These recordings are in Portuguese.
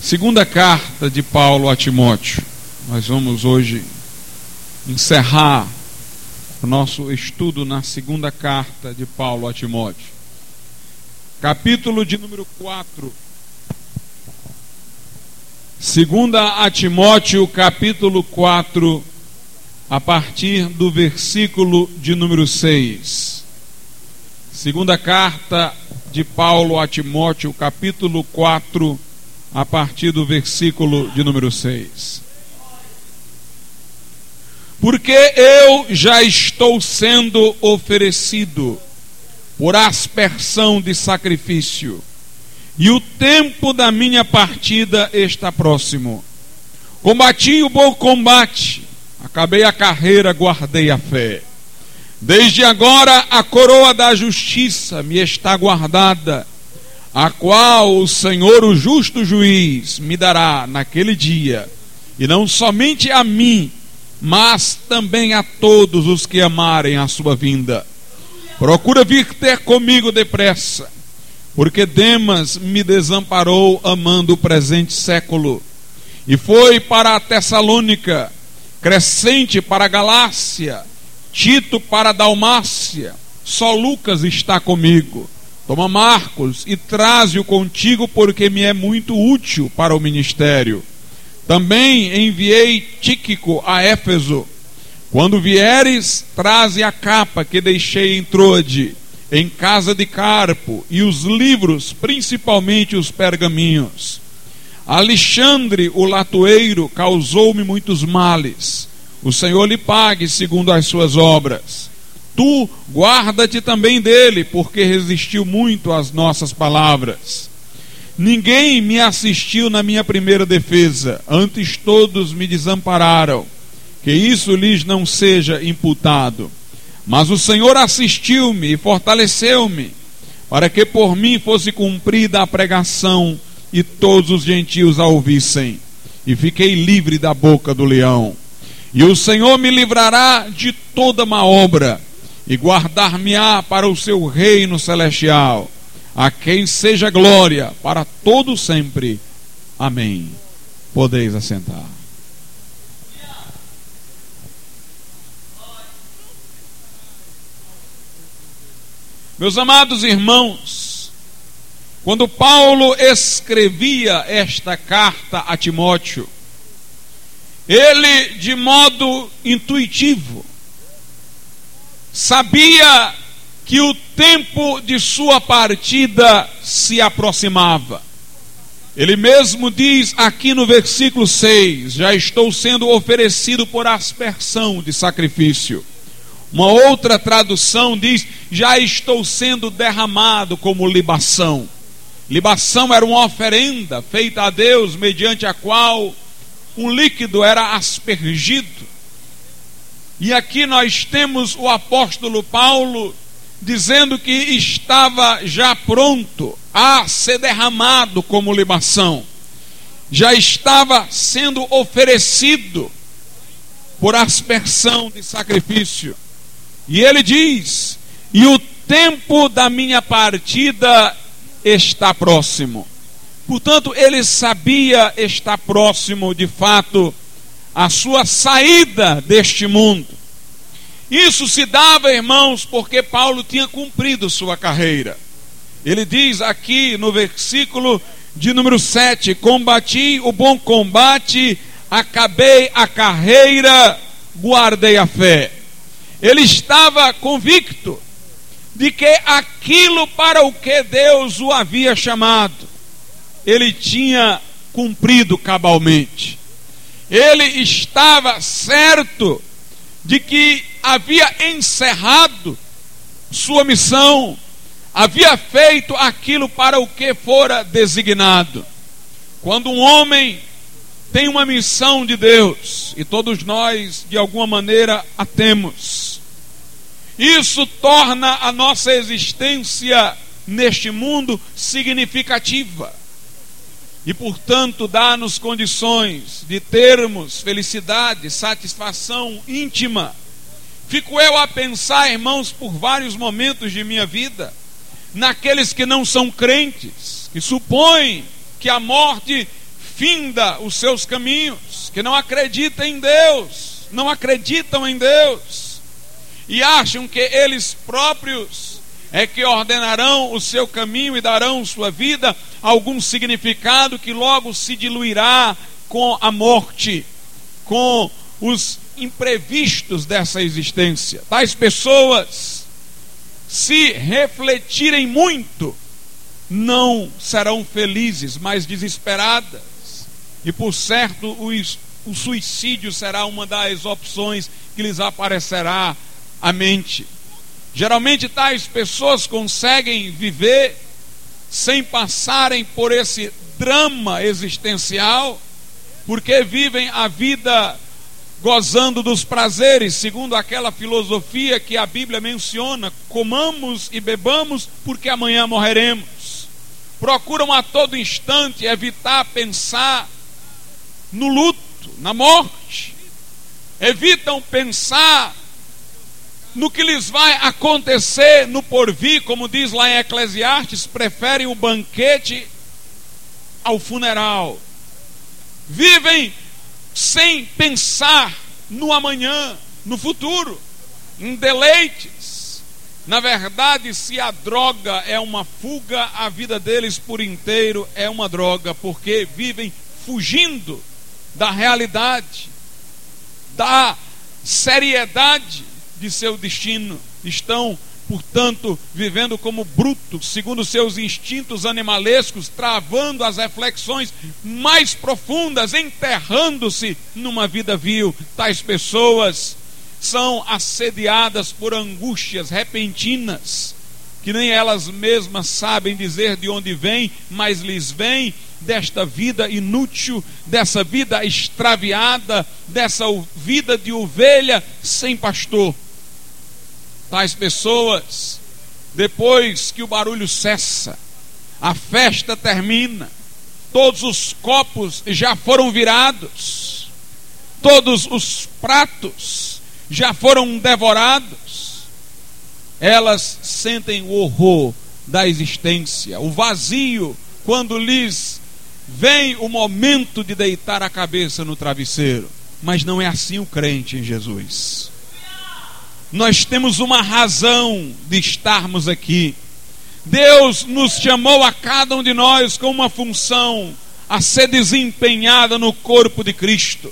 Segunda carta de Paulo a Timóteo. Nós vamos hoje encerrar o nosso estudo na segunda carta de Paulo a Timóteo. Capítulo de número 4. Segunda a Timóteo, capítulo 4, a partir do versículo de número 6. Segunda carta de Paulo a Timóteo, capítulo 4, a partir do versículo de número 6. Porque eu já estou sendo oferecido por aspersão de sacrifício, e o tempo da minha partida está próximo. Combati o bom combate, acabei a carreira, guardei a fé. Desde agora a coroa da justiça me está guardada a qual o Senhor, o justo juiz, me dará naquele dia, e não somente a mim, mas também a todos os que amarem a sua vinda. Procura vir ter comigo depressa, porque Demas me desamparou amando o presente século, e foi para a Tessalônica, Crescente para a Galácia, Tito para a Dalmácia, só Lucas está comigo. Toma Marcos e traze-o contigo, porque me é muito útil para o ministério. Também enviei Tíquico a Éfeso. Quando vieres, traze a capa que deixei em Troade, em casa de Carpo, e os livros, principalmente os pergaminhos. Alexandre, o latoeiro, causou-me muitos males. O Senhor lhe pague segundo as suas obras tu guarda-te também dele, porque resistiu muito às nossas palavras. Ninguém me assistiu na minha primeira defesa, antes todos me desampararam. Que isso lhes não seja imputado. Mas o Senhor assistiu-me e fortaleceu-me, para que por mim fosse cumprida a pregação e todos os gentios a ouvissem. E fiquei livre da boca do leão. E o Senhor me livrará de toda má obra e guardar-me-á para o seu reino celestial, a quem seja glória para todo sempre. Amém. Podeis assentar. Meus amados irmãos, quando Paulo escrevia esta carta a Timóteo, ele de modo intuitivo sabia que o tempo de sua partida se aproximava. Ele mesmo diz aqui no versículo 6: Já estou sendo oferecido por aspersão de sacrifício. Uma outra tradução diz: Já estou sendo derramado como libação. Libação era uma oferenda feita a Deus, mediante a qual um líquido era aspergido e aqui nós temos o apóstolo Paulo dizendo que estava já pronto a ser derramado como libação, já estava sendo oferecido por aspersão de sacrifício. E ele diz: E o tempo da minha partida está próximo. Portanto, ele sabia estar próximo de fato a sua saída deste mundo. Isso se dava, irmãos, porque Paulo tinha cumprido sua carreira. Ele diz aqui no versículo de número 7: Combati o bom combate, acabei a carreira, guardei a fé. Ele estava convicto de que aquilo para o que Deus o havia chamado, ele tinha cumprido cabalmente ele estava certo de que havia encerrado sua missão, havia feito aquilo para o que fora designado. Quando um homem tem uma missão de Deus, e todos nós, de alguma maneira, a temos, isso torna a nossa existência neste mundo significativa e, portanto, dá-nos condições de termos felicidade, satisfação íntima. Fico eu a pensar, irmãos, por vários momentos de minha vida, naqueles que não são crentes, que supõem que a morte finda os seus caminhos, que não acreditam em Deus, não acreditam em Deus e acham que eles próprios é que ordenarão o seu caminho e darão sua vida algum significado que logo se diluirá com a morte, com os imprevistos dessa existência. Tais pessoas, se refletirem muito, não serão felizes, mas desesperadas. E por certo, o, o suicídio será uma das opções que lhes aparecerá à mente. Geralmente, tais pessoas conseguem viver sem passarem por esse drama existencial, porque vivem a vida gozando dos prazeres, segundo aquela filosofia que a Bíblia menciona: comamos e bebamos, porque amanhã morreremos. Procuram a todo instante evitar pensar no luto, na morte. Evitam pensar no que lhes vai acontecer no porvir, como diz lá em Eclesiastes, preferem o banquete ao funeral. Vivem sem pensar no amanhã, no futuro, em deleites. Na verdade, se a droga é uma fuga, a vida deles por inteiro é uma droga, porque vivem fugindo da realidade, da seriedade de seu destino. Estão, portanto, vivendo como brutos, segundo seus instintos animalescos, travando as reflexões mais profundas, enterrando-se numa vida vil. Tais pessoas são assediadas por angústias repentinas, que nem elas mesmas sabem dizer de onde vêm, mas lhes vêm desta vida inútil, dessa vida extraviada, dessa vida de ovelha sem pastor. Tais pessoas, depois que o barulho cessa, a festa termina, todos os copos já foram virados, todos os pratos já foram devorados, elas sentem o horror da existência, o vazio, quando lhes vem o momento de deitar a cabeça no travesseiro. Mas não é assim o crente em Jesus. Nós temos uma razão de estarmos aqui. Deus nos chamou a cada um de nós com uma função a ser desempenhada no corpo de Cristo.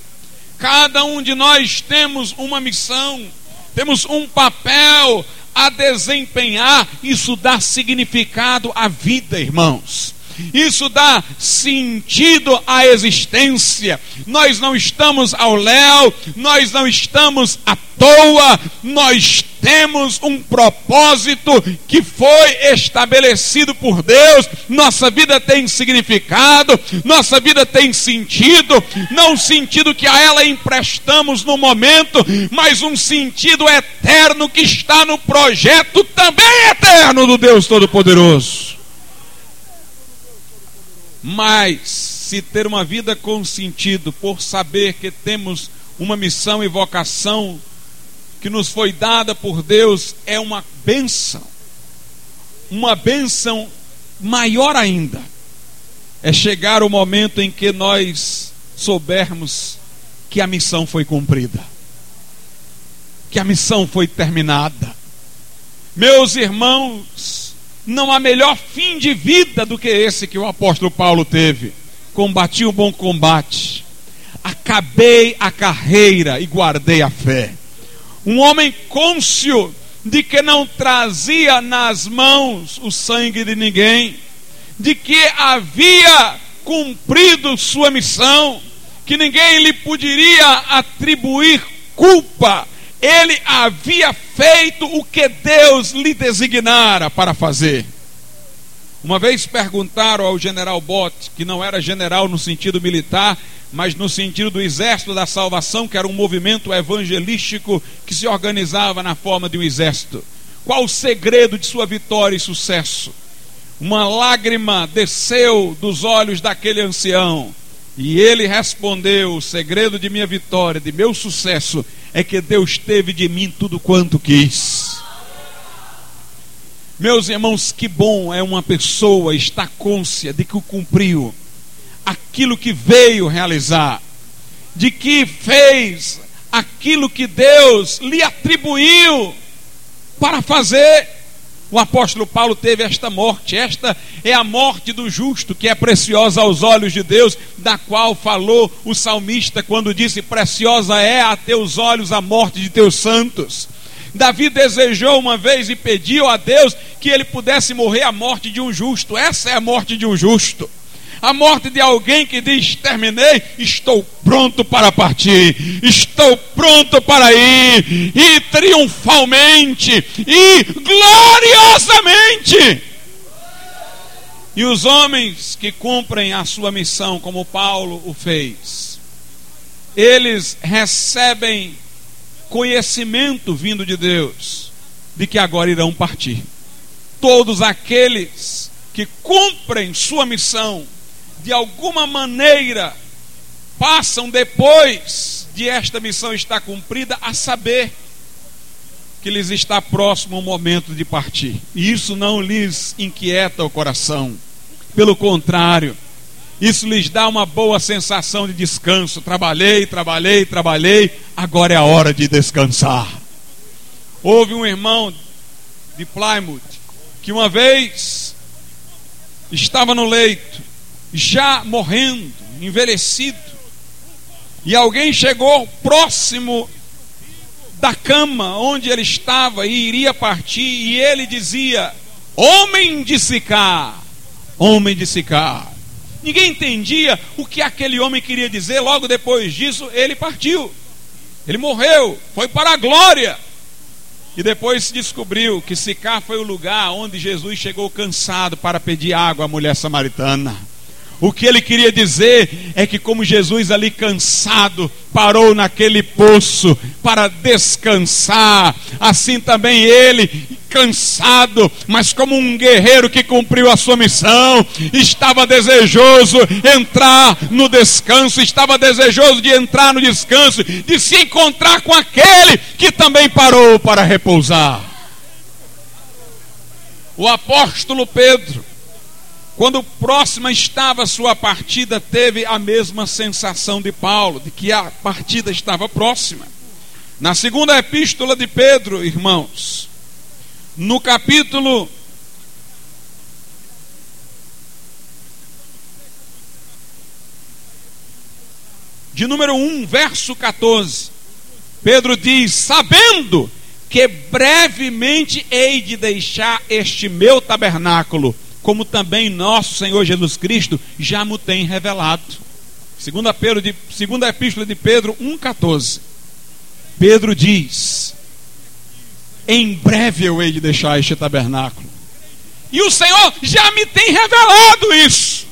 Cada um de nós temos uma missão, temos um papel a desempenhar. Isso dá significado à vida, irmãos. Isso dá sentido à existência. Nós não estamos ao léu, nós não estamos à toa, nós temos um propósito que foi estabelecido por Deus. Nossa vida tem significado, nossa vida tem sentido, não o sentido que a ela emprestamos no momento, mas um sentido eterno que está no projeto também eterno do Deus Todo-Poderoso. Mas, se ter uma vida com sentido, por saber que temos uma missão e vocação que nos foi dada por Deus, é uma bênção. Uma bênção maior ainda. É chegar o momento em que nós soubermos que a missão foi cumprida, que a missão foi terminada. Meus irmãos, não há melhor fim de vida do que esse que o apóstolo Paulo teve. Combati o bom combate, acabei a carreira e guardei a fé. Um homem cônscio de que não trazia nas mãos o sangue de ninguém, de que havia cumprido sua missão, que ninguém lhe poderia atribuir culpa ele havia feito o que Deus lhe designara para fazer. Uma vez perguntaram ao general Bott, que não era general no sentido militar, mas no sentido do exército da salvação, que era um movimento evangelístico que se organizava na forma de um exército. Qual o segredo de sua vitória e sucesso? Uma lágrima desceu dos olhos daquele ancião e ele respondeu: O segredo de minha vitória, de meu sucesso, é que Deus teve de mim tudo quanto quis. Meus irmãos, que bom é uma pessoa estar côncia de que cumpriu aquilo que veio realizar, de que fez aquilo que Deus lhe atribuiu para fazer. O apóstolo Paulo teve esta morte, esta é a morte do justo, que é preciosa aos olhos de Deus, da qual falou o salmista quando disse: Preciosa é a teus olhos a morte de teus santos. Davi desejou uma vez e pediu a Deus que ele pudesse morrer a morte de um justo. Essa é a morte de um justo a morte de alguém que diz: terminei, estou pronto para partir, estou pronto para ir, e triunfalmente, e gloriosamente. E os homens que cumprem a sua missão, como Paulo o fez, eles recebem conhecimento vindo de Deus de que agora irão partir. Todos aqueles que cumprem sua missão de alguma maneira, passam depois de esta missão estar cumprida a saber que lhes está próximo o momento de partir. E isso não lhes inquieta o coração. Pelo contrário, isso lhes dá uma boa sensação de descanso. Trabalhei, trabalhei, trabalhei, agora é a hora de descansar. Houve um irmão de Plymouth que uma vez estava no leito já morrendo, envelhecido, e alguém chegou próximo da cama onde ele estava e iria partir, e ele dizia: Homem de Sicar, homem de Sicar. Ninguém entendia o que aquele homem queria dizer, logo depois disso ele partiu. Ele morreu, foi para a glória. E depois se descobriu que Sicar foi o lugar onde Jesus chegou cansado para pedir água à mulher samaritana. O que ele queria dizer é que, como Jesus ali cansado, parou naquele poço para descansar, assim também ele, cansado, mas como um guerreiro que cumpriu a sua missão, estava desejoso entrar no descanso, estava desejoso de entrar no descanso, de se encontrar com aquele que também parou para repousar. O apóstolo Pedro quando próxima estava a sua partida, teve a mesma sensação de Paulo, de que a partida estava próxima. Na segunda epístola de Pedro, irmãos, no capítulo de número 1, verso 14, Pedro diz: Sabendo que brevemente hei de deixar este meu tabernáculo como também nosso Senhor Jesus Cristo já me tem revelado. Segunda, Pedro de, segunda Epístola de Pedro 1,14. Pedro diz: Em breve eu hei de deixar este tabernáculo. E o Senhor já me tem revelado isso.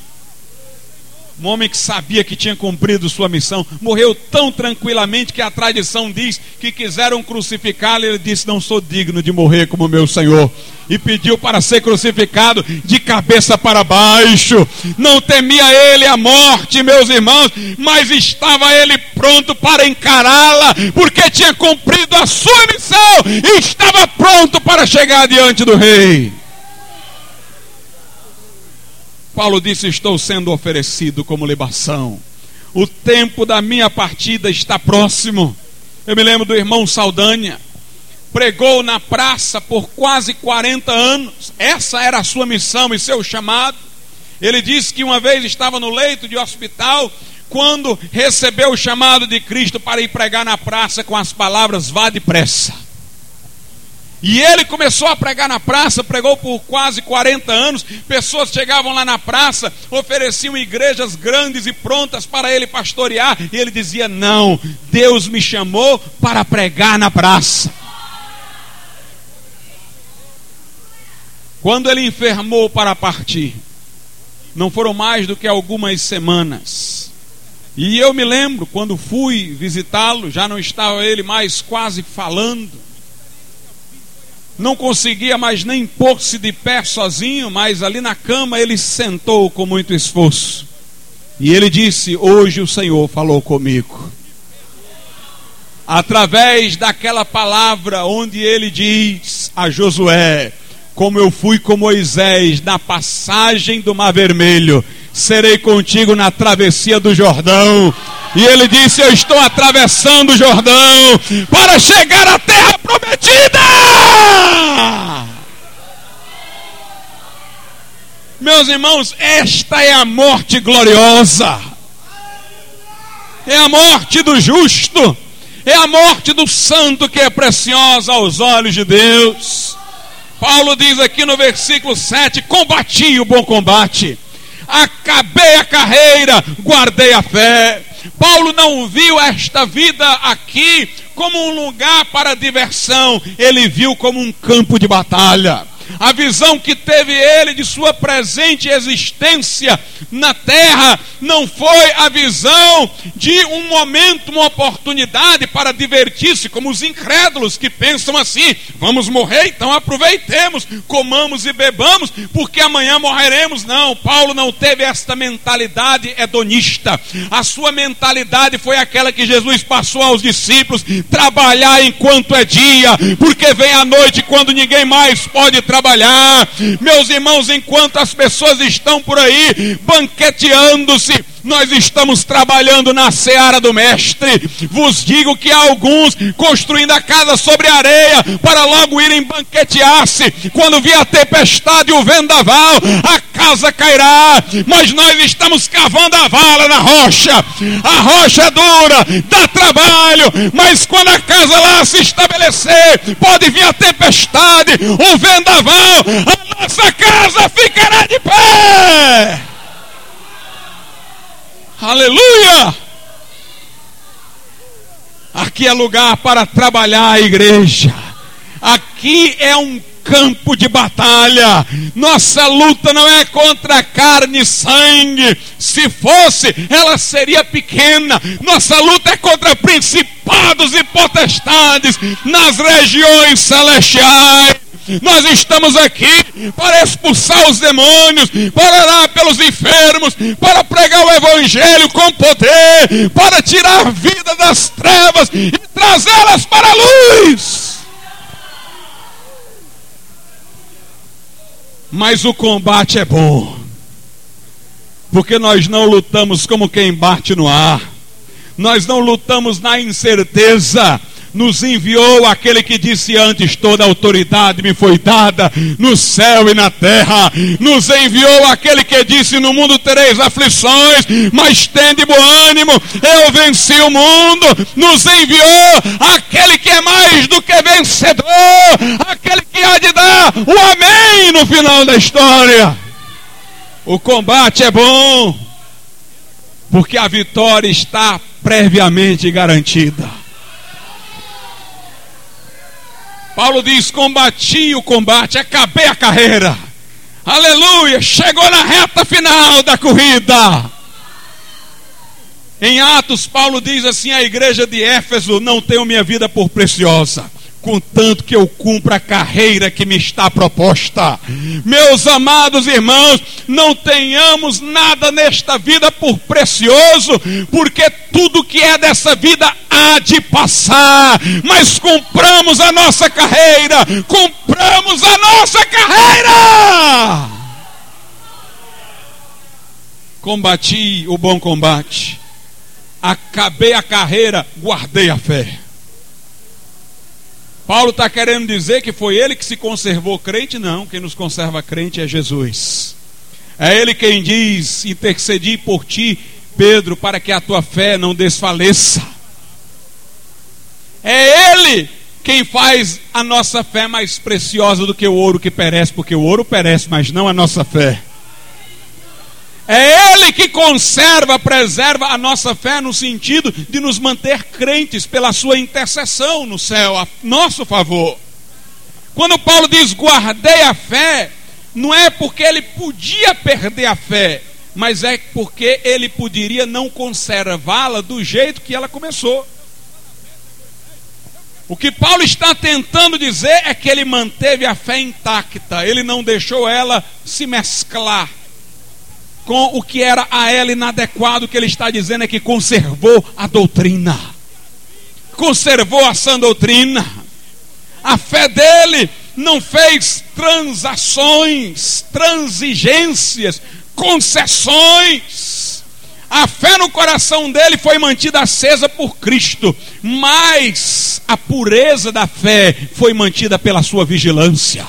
Um homem que sabia que tinha cumprido sua missão, morreu tão tranquilamente que a tradição diz que quiseram crucificá-lo. Ele disse: Não sou digno de morrer como meu Senhor. E pediu para ser crucificado de cabeça para baixo. Não temia ele a morte, meus irmãos, mas estava ele pronto para encará-la, porque tinha cumprido a sua missão e estava pronto para chegar diante do rei. Paulo disse: Estou sendo oferecido como libação. O tempo da minha partida está próximo. Eu me lembro do irmão Saldanha, pregou na praça por quase 40 anos. Essa era a sua missão e seu chamado. Ele disse que uma vez estava no leito de hospital quando recebeu o chamado de Cristo para ir pregar na praça com as palavras: vá depressa. E ele começou a pregar na praça, pregou por quase 40 anos. Pessoas chegavam lá na praça, ofereciam igrejas grandes e prontas para ele pastorear. E ele dizia: Não, Deus me chamou para pregar na praça. Quando ele enfermou para partir, não foram mais do que algumas semanas. E eu me lembro, quando fui visitá-lo, já não estava ele mais quase falando não conseguia mais nem pôr-se de pé sozinho, mas ali na cama ele sentou com muito esforço. E ele disse: Hoje o Senhor falou comigo. Através daquela palavra onde ele diz a Josué: Como eu fui com Moisés na passagem do Mar Vermelho, serei contigo na travessia do Jordão. E ele disse: Eu estou atravessando o Jordão para chegar à terra prometida. Meus irmãos, esta é a morte gloriosa. É a morte do justo. É a morte do santo que é preciosa aos olhos de Deus. Paulo diz aqui no versículo 7: Combati o bom combate, acabei a carreira, guardei a fé. Paulo não viu esta vida aqui como um lugar para diversão, ele viu como um campo de batalha. A visão que teve ele de sua presente existência na terra não foi a visão de um momento, uma oportunidade para divertir-se, como os incrédulos que pensam assim: vamos morrer, então aproveitemos, comamos e bebamos, porque amanhã morreremos. Não, Paulo não teve esta mentalidade hedonista. A sua mentalidade foi aquela que Jesus passou aos discípulos: trabalhar enquanto é dia, porque vem a noite quando ninguém mais pode trabalhar trabalhar. Meus irmãos, enquanto as pessoas estão por aí banqueteando-se, nós estamos trabalhando na seara do Mestre. Vos digo que há alguns construindo a casa sobre areia para logo irem banquetear-se. Quando vier a tempestade e o vendaval, a casa cairá. Mas nós estamos cavando a vala na rocha. A rocha é dura, dá trabalho, mas quando a casa lá se estabelecer, pode vir a tempestade, o vendaval, a nossa casa ficará de pé. Aleluia! Aqui é lugar para trabalhar a igreja. Aqui é um campo de batalha. Nossa luta não é contra carne e sangue. Se fosse, ela seria pequena. Nossa luta é contra principados e potestades nas regiões celestiais. Nós estamos aqui para expulsar os demônios, para orar pelos enfermos, para pregar o Evangelho com poder, para tirar a vida das trevas e trazê-las para a luz. Mas o combate é bom, porque nós não lutamos como quem bate no ar, nós não lutamos na incerteza nos enviou aquele que disse antes: toda autoridade me foi dada no céu e na terra. Nos enviou aquele que disse: no mundo tereis aflições, mas tende bom ânimo, eu venci o mundo. Nos enviou aquele que é mais do que vencedor, aquele que há de dar o amém no final da história. O combate é bom, porque a vitória está previamente garantida. Paulo diz: combati o combate, acabei a carreira. Aleluia! Chegou na reta final da corrida. Em Atos, Paulo diz assim: a igreja de Éfeso não tenho minha vida por preciosa contanto que eu cumpra a carreira que me está proposta. Meus amados irmãos, não tenhamos nada nesta vida por precioso, porque tudo que é dessa vida há de passar, mas compramos a nossa carreira, compramos a nossa carreira. Combati o bom combate, acabei a carreira, guardei a fé. Paulo está querendo dizer que foi ele que se conservou crente? Não, quem nos conserva crente é Jesus. É ele quem diz: intercedi por ti, Pedro, para que a tua fé não desfaleça. É ele quem faz a nossa fé mais preciosa do que o ouro que perece, porque o ouro perece, mas não a nossa fé. É Ele que conserva, preserva a nossa fé no sentido de nos manter crentes pela sua intercessão no céu, a nosso favor. Quando Paulo diz guardei a fé, não é porque ele podia perder a fé, mas é porque ele poderia não conservá-la do jeito que ela começou. O que Paulo está tentando dizer é que ele manteve a fé intacta, ele não deixou ela se mesclar com o que era a ela inadequado, que ele está dizendo é que conservou a doutrina, conservou a sã doutrina. A fé dele não fez transações, transigências concessões. A fé no coração dele foi mantida acesa por Cristo, mas a pureza da fé foi mantida pela sua vigilância.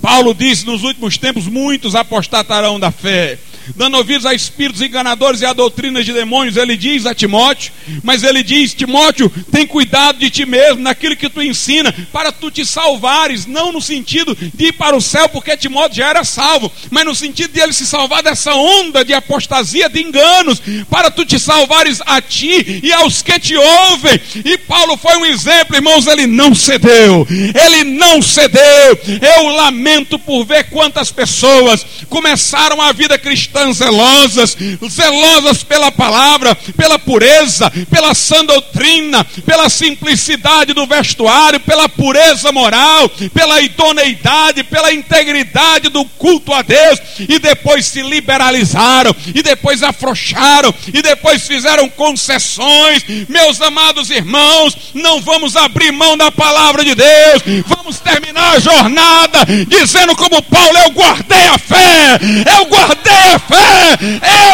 Paulo disse: nos últimos tempos muitos apostatarão da fé dando ouvidos a espíritos enganadores e a doutrinas de demônios, ele diz a Timóteo, mas ele diz: Timóteo, tem cuidado de ti mesmo, naquilo que tu ensina, para tu te salvares, não no sentido de ir para o céu, porque Timóteo já era salvo, mas no sentido de ele se salvar dessa onda de apostasia, de enganos, para tu te salvares a ti e aos que te ouvem. E Paulo foi um exemplo, irmãos, ele não cedeu, ele não cedeu. Eu lamento por ver quantas pessoas começaram a vida cristã cristãs zelosas, zelosas pela palavra, pela pureza, pela sã doutrina, pela simplicidade do vestuário, pela pureza moral, pela idoneidade, pela integridade do culto a Deus, e depois se liberalizaram, e depois afrouxaram, e depois fizeram concessões. Meus amados irmãos, não vamos abrir mão da palavra de Deus, vamos terminar a jornada dizendo como Paulo: Eu guardei a fé, eu guardei a fé,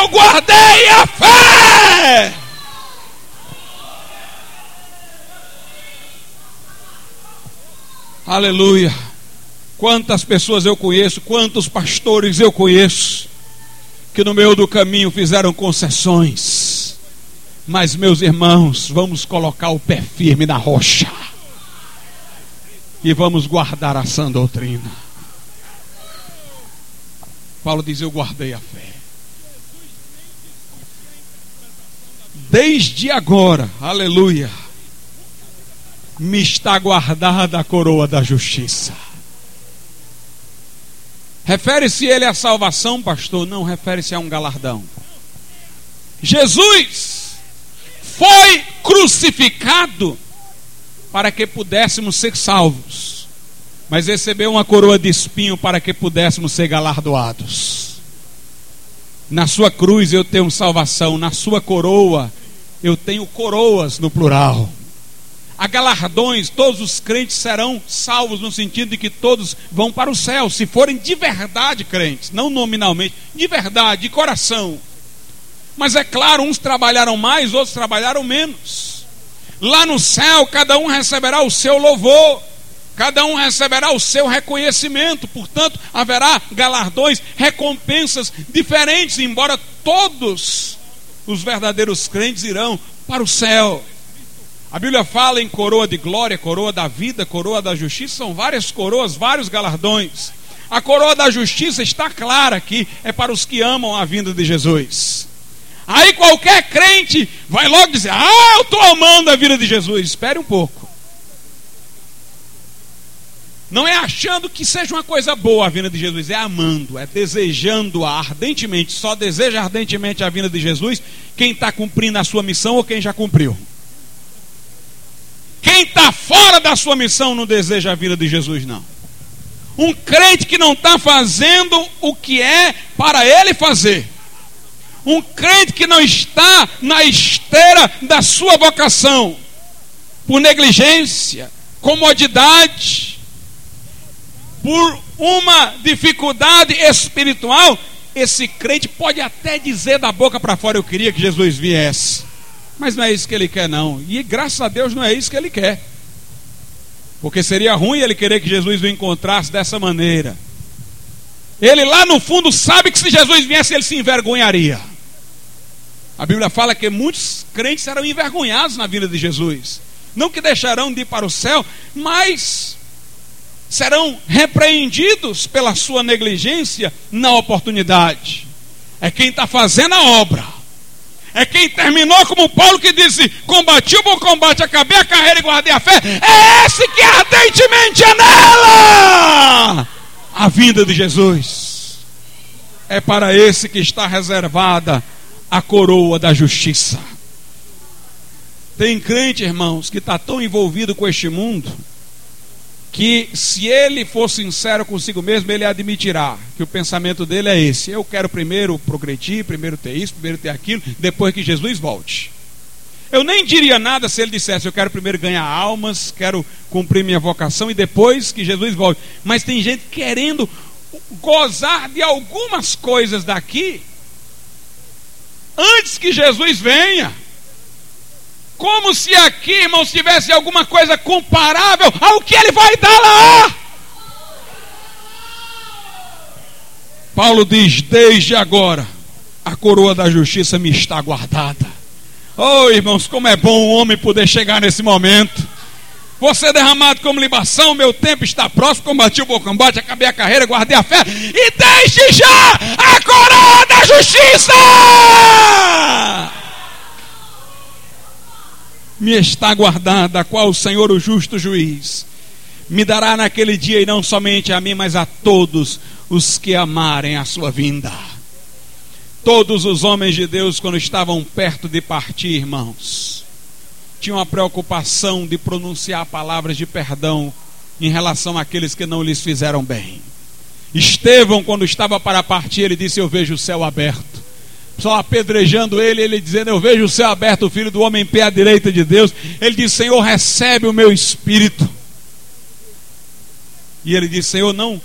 eu guardei a fé. Aleluia. Quantas pessoas eu conheço, quantos pastores eu conheço, que no meio do caminho fizeram concessões. Mas, meus irmãos, vamos colocar o pé firme na rocha e vamos guardar a sã doutrina. Paulo diz: Eu guardei a fé. Desde agora, aleluia, me está guardada a coroa da justiça. Refere-se ele à salvação, pastor? Não, refere-se a um galardão. Jesus foi crucificado para que pudéssemos ser salvos mas recebeu uma coroa de espinho para que pudéssemos ser galardoados. Na sua cruz eu tenho salvação, na sua coroa eu tenho coroas no plural. Há galardões, todos os crentes serão salvos no sentido de que todos vão para o céu, se forem de verdade crentes, não nominalmente, de verdade, de coração. Mas é claro, uns trabalharam mais, outros trabalharam menos. Lá no céu, cada um receberá o seu louvor cada um receberá o seu reconhecimento, portanto, haverá galardões, recompensas diferentes, embora todos os verdadeiros crentes irão para o céu. A Bíblia fala em coroa de glória, coroa da vida, coroa da justiça, são várias coroas, vários galardões. A coroa da justiça está clara aqui, é para os que amam a vinda de Jesus. Aí qualquer crente vai logo dizer: Ah, eu estou amando a vida de Jesus. Espere um pouco. Não é achando que seja uma coisa boa a vinda de Jesus, é amando, é desejando-a ardentemente. Só deseja ardentemente a vinda de Jesus quem está cumprindo a sua missão ou quem já cumpriu. Quem está fora da sua missão não deseja a vinda de Jesus, não. Um crente que não está fazendo o que é para ele fazer. Um crente que não está na esteira da sua vocação, por negligência, comodidade, por uma dificuldade espiritual, esse crente pode até dizer da boca para fora: Eu queria que Jesus viesse. Mas não é isso que ele quer, não. E graças a Deus não é isso que ele quer. Porque seria ruim ele querer que Jesus o encontrasse dessa maneira. Ele lá no fundo sabe que se Jesus viesse, ele se envergonharia. A Bíblia fala que muitos crentes serão envergonhados na vida de Jesus. Não que deixarão de ir para o céu, mas serão repreendidos pela sua negligência na oportunidade. É quem está fazendo a obra. É quem terminou como Paulo que disse: Combati o bom combate, acabei a carreira e guardei a fé. É esse que ardentemente anela a vinda de Jesus. É para esse que está reservada a coroa da justiça. Tem crente, irmãos, que está tão envolvido com este mundo que se ele for sincero consigo mesmo, ele admitirá que o pensamento dele é esse: eu quero primeiro progredir, primeiro ter isso, primeiro ter aquilo, depois que Jesus volte. Eu nem diria nada se ele dissesse: eu quero primeiro ganhar almas, quero cumprir minha vocação e depois que Jesus volte. Mas tem gente querendo gozar de algumas coisas daqui antes que Jesus venha. Como se aqui, irmãos, tivesse alguma coisa comparável ao que ele vai dar lá. Paulo diz: Desde agora, a coroa da justiça me está guardada. Oh, irmãos, como é bom o homem poder chegar nesse momento. Você derramado como libação, meu tempo está próximo. Combati o bom combate, acabei a carreira, guardei a fé. E deixe já a coroa da justiça! Me está guardada, a qual o Senhor, o justo juiz, me dará naquele dia, e não somente a mim, mas a todos os que amarem a sua vinda. Todos os homens de Deus, quando estavam perto de partir, irmãos, tinham a preocupação de pronunciar palavras de perdão em relação àqueles que não lhes fizeram bem. Estevão, quando estava para partir, ele disse: Eu vejo o céu aberto. Só apedrejando ele, ele dizendo: Eu vejo o céu aberto, o filho do homem em pé à direita de Deus. Ele disse: Senhor, recebe o meu espírito. E ele disse: Senhor, não,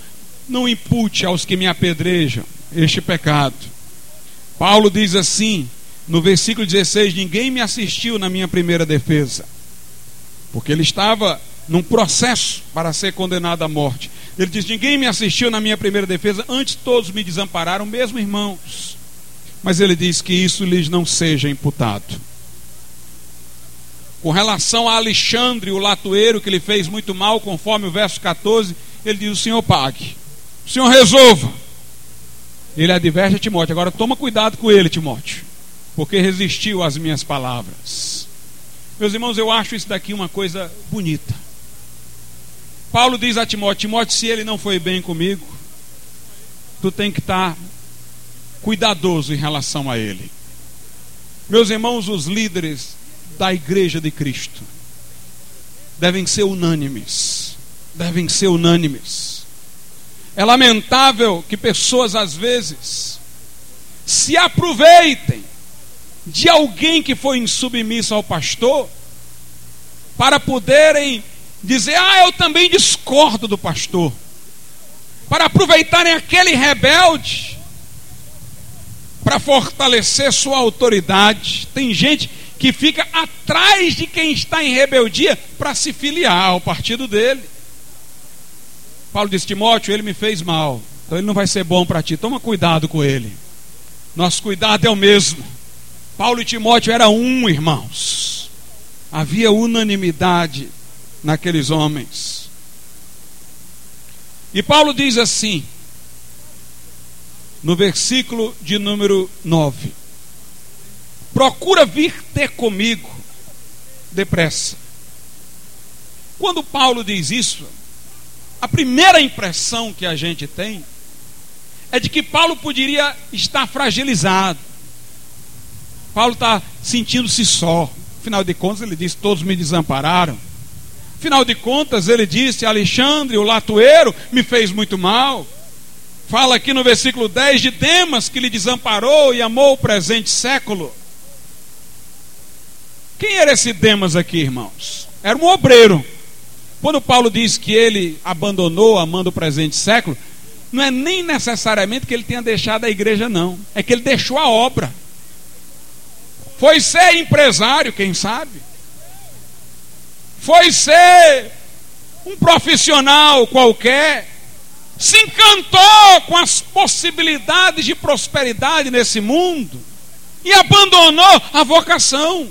não impute aos que me apedrejam este pecado. Paulo diz assim: no versículo 16: Ninguém me assistiu na minha primeira defesa, porque ele estava num processo para ser condenado à morte. Ele diz: Ninguém me assistiu na minha primeira defesa, antes todos me desampararam, mesmo irmãos. Mas ele diz que isso lhes não seja imputado. Com relação a Alexandre, o latoeiro, que lhe fez muito mal, conforme o verso 14, ele diz: O Senhor pague, o Senhor resolva. Ele adverte a Timóteo: Agora toma cuidado com ele, Timóteo porque resistiu às minhas palavras. Meus irmãos, eu acho isso daqui uma coisa bonita. Paulo diz a Timóteo: Timóteo, se ele não foi bem comigo, tu tem que estar cuidadoso em relação a ele. Meus irmãos, os líderes da igreja de Cristo devem ser unânimes. Devem ser unânimes. É lamentável que pessoas às vezes se aproveitem de alguém que foi insubmisso ao pastor, para poderem dizer: Ah, eu também discordo do pastor, para aproveitarem aquele rebelde, para fortalecer sua autoridade. Tem gente que fica atrás de quem está em rebeldia para se filiar ao partido dele. Paulo disse: Timóteo, ele me fez mal, então ele não vai ser bom para ti. Toma cuidado com ele. Nosso cuidado é o mesmo. Paulo e Timóteo eram um, irmãos. Havia unanimidade naqueles homens. E Paulo diz assim, no versículo de número 9: Procura vir ter comigo depressa. Quando Paulo diz isso, a primeira impressão que a gente tem é de que Paulo poderia estar fragilizado Paulo está sentindo-se só. Afinal de contas, ele disse: Todos me desampararam. Afinal de contas, ele disse: Alexandre, o latoeiro, me fez muito mal. Fala aqui no versículo 10 de Demas, que lhe desamparou e amou o presente século. Quem era esse Demas aqui, irmãos? Era um obreiro. Quando Paulo diz que ele abandonou, amando o presente século, não é nem necessariamente que ele tenha deixado a igreja, não. É que ele deixou a obra. Foi ser empresário, quem sabe? Foi ser um profissional qualquer. Se encantou com as possibilidades de prosperidade nesse mundo e abandonou a vocação.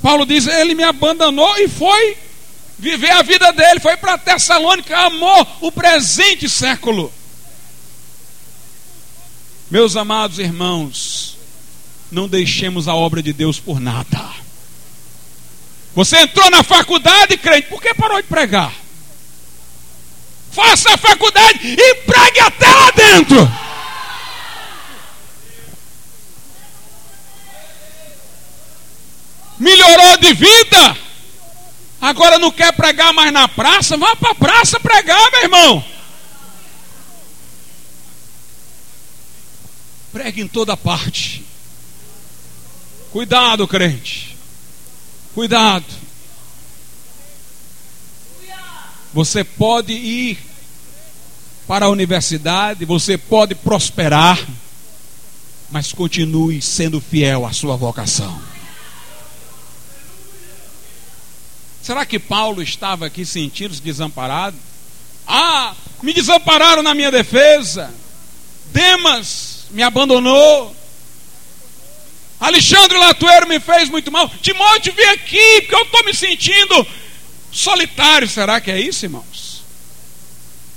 Paulo diz: ele me abandonou e foi viver a vida dele, foi para Tessalônica, amou o presente século. Meus amados irmãos, não deixemos a obra de Deus por nada. Você entrou na faculdade, crente, por que parou de pregar? Faça a faculdade e pregue até lá dentro. Melhorou de vida, agora não quer pregar mais na praça? Vá para a praça pregar, meu irmão. Pregue em toda parte. Cuidado, crente. Cuidado. Você pode ir para a universidade, você pode prosperar, mas continue sendo fiel à sua vocação. Será que Paulo estava aqui sentindo-se desamparado? Ah, me desampararam na minha defesa. Demas me abandonou. Alexandre Latueiro me fez muito mal. Timóteo, vem aqui, porque eu estou me sentindo solitário. Será que é isso, irmãos?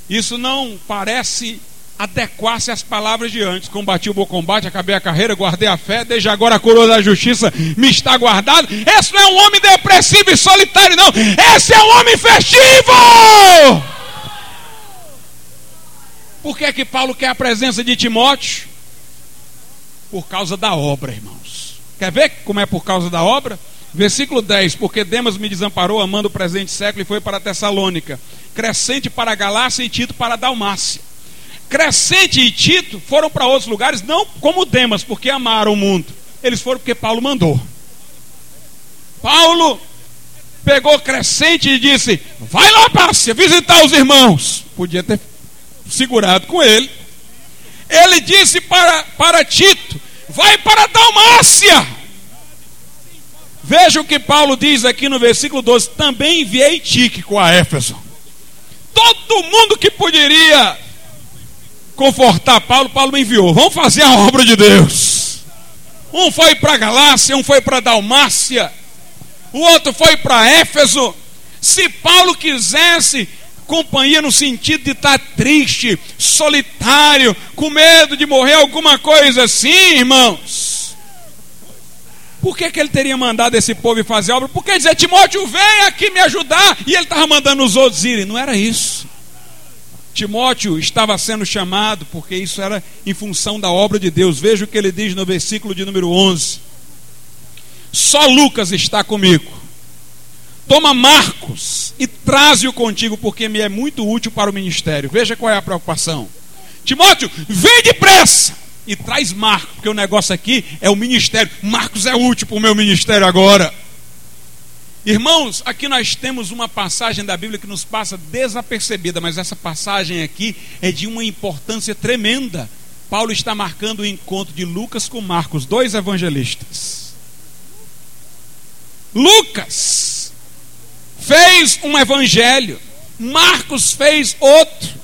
Isso não parece adequar-se às palavras de antes. Combati o bom combate, acabei a carreira, guardei a fé, desde agora a coroa da justiça me está guardada. Esse não é um homem depressivo e solitário, não. Esse é um homem festivo! Por que é que Paulo quer a presença de Timóteo? Por causa da obra, irmãos. Quer ver como é por causa da obra? Versículo 10: Porque Demas me desamparou, amando o presente século, e foi para Tessalônica. Crescente para Galácia e Tito para Dalmácia. Crescente e Tito foram para outros lugares, não como Demas, porque amaram o mundo. Eles foram porque Paulo mandou. Paulo pegou Crescente e disse: Vai lá, Pássia, visitar os irmãos. Podia ter segurado com ele. Ele disse para, para Tito: Vai para Dalmácia. Veja o que Paulo diz aqui no versículo 12: Também enviei Tíquico a Éfeso. Todo mundo que poderia confortar Paulo, Paulo me enviou. Vamos fazer a obra de Deus. Um foi para Galácia, um foi para Dalmácia, o outro foi para Éfeso. Se Paulo quisesse companhia no sentido de estar triste, solitário, com medo de morrer, alguma coisa assim, irmãos. Por que, que ele teria mandado esse povo fazer obra? Porque dizer, Timóteo, vem aqui me ajudar, e ele estava mandando os outros irem. Não era isso. Timóteo estava sendo chamado, porque isso era em função da obra de Deus. Veja o que ele diz no versículo de número 11: Só Lucas está comigo. Toma Marcos e traze-o contigo, porque me é muito útil para o ministério. Veja qual é a preocupação. Timóteo, vem depressa e traz Marcos, porque o negócio aqui é o ministério. Marcos é útil para o meu ministério agora. Irmãos, aqui nós temos uma passagem da Bíblia que nos passa desapercebida, mas essa passagem aqui é de uma importância tremenda. Paulo está marcando o encontro de Lucas com Marcos, dois evangelistas. Lucas fez um evangelho, Marcos fez outro.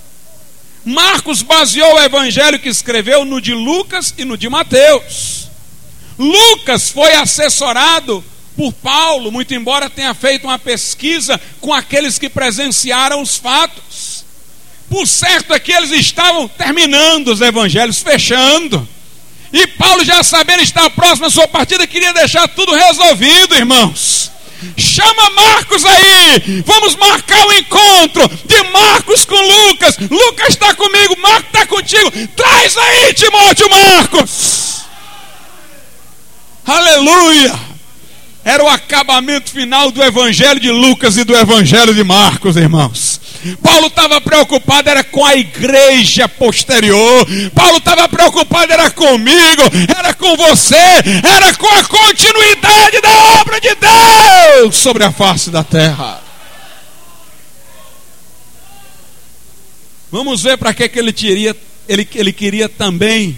Marcos baseou o evangelho que escreveu no de Lucas e no de Mateus. Lucas foi assessorado por Paulo, muito embora tenha feito uma pesquisa com aqueles que presenciaram os fatos. Por certo é que eles estavam terminando os evangelhos, fechando. E Paulo, já sabendo estar próximo à sua partida, queria deixar tudo resolvido, irmãos. Chama Marcos aí. Vamos marcar o encontro de Marcos com Lucas. Lucas está comigo, Marcos está contigo. Traz aí, Timóteo Marcos. Aleluia era o acabamento final do Evangelho de Lucas e do Evangelho de Marcos, irmãos. Paulo estava preocupado era com a igreja posterior. Paulo estava preocupado era comigo, era com você, era com a continuidade da obra de Deus sobre a face da terra. Vamos ver para que, que ele, teria, ele, ele queria também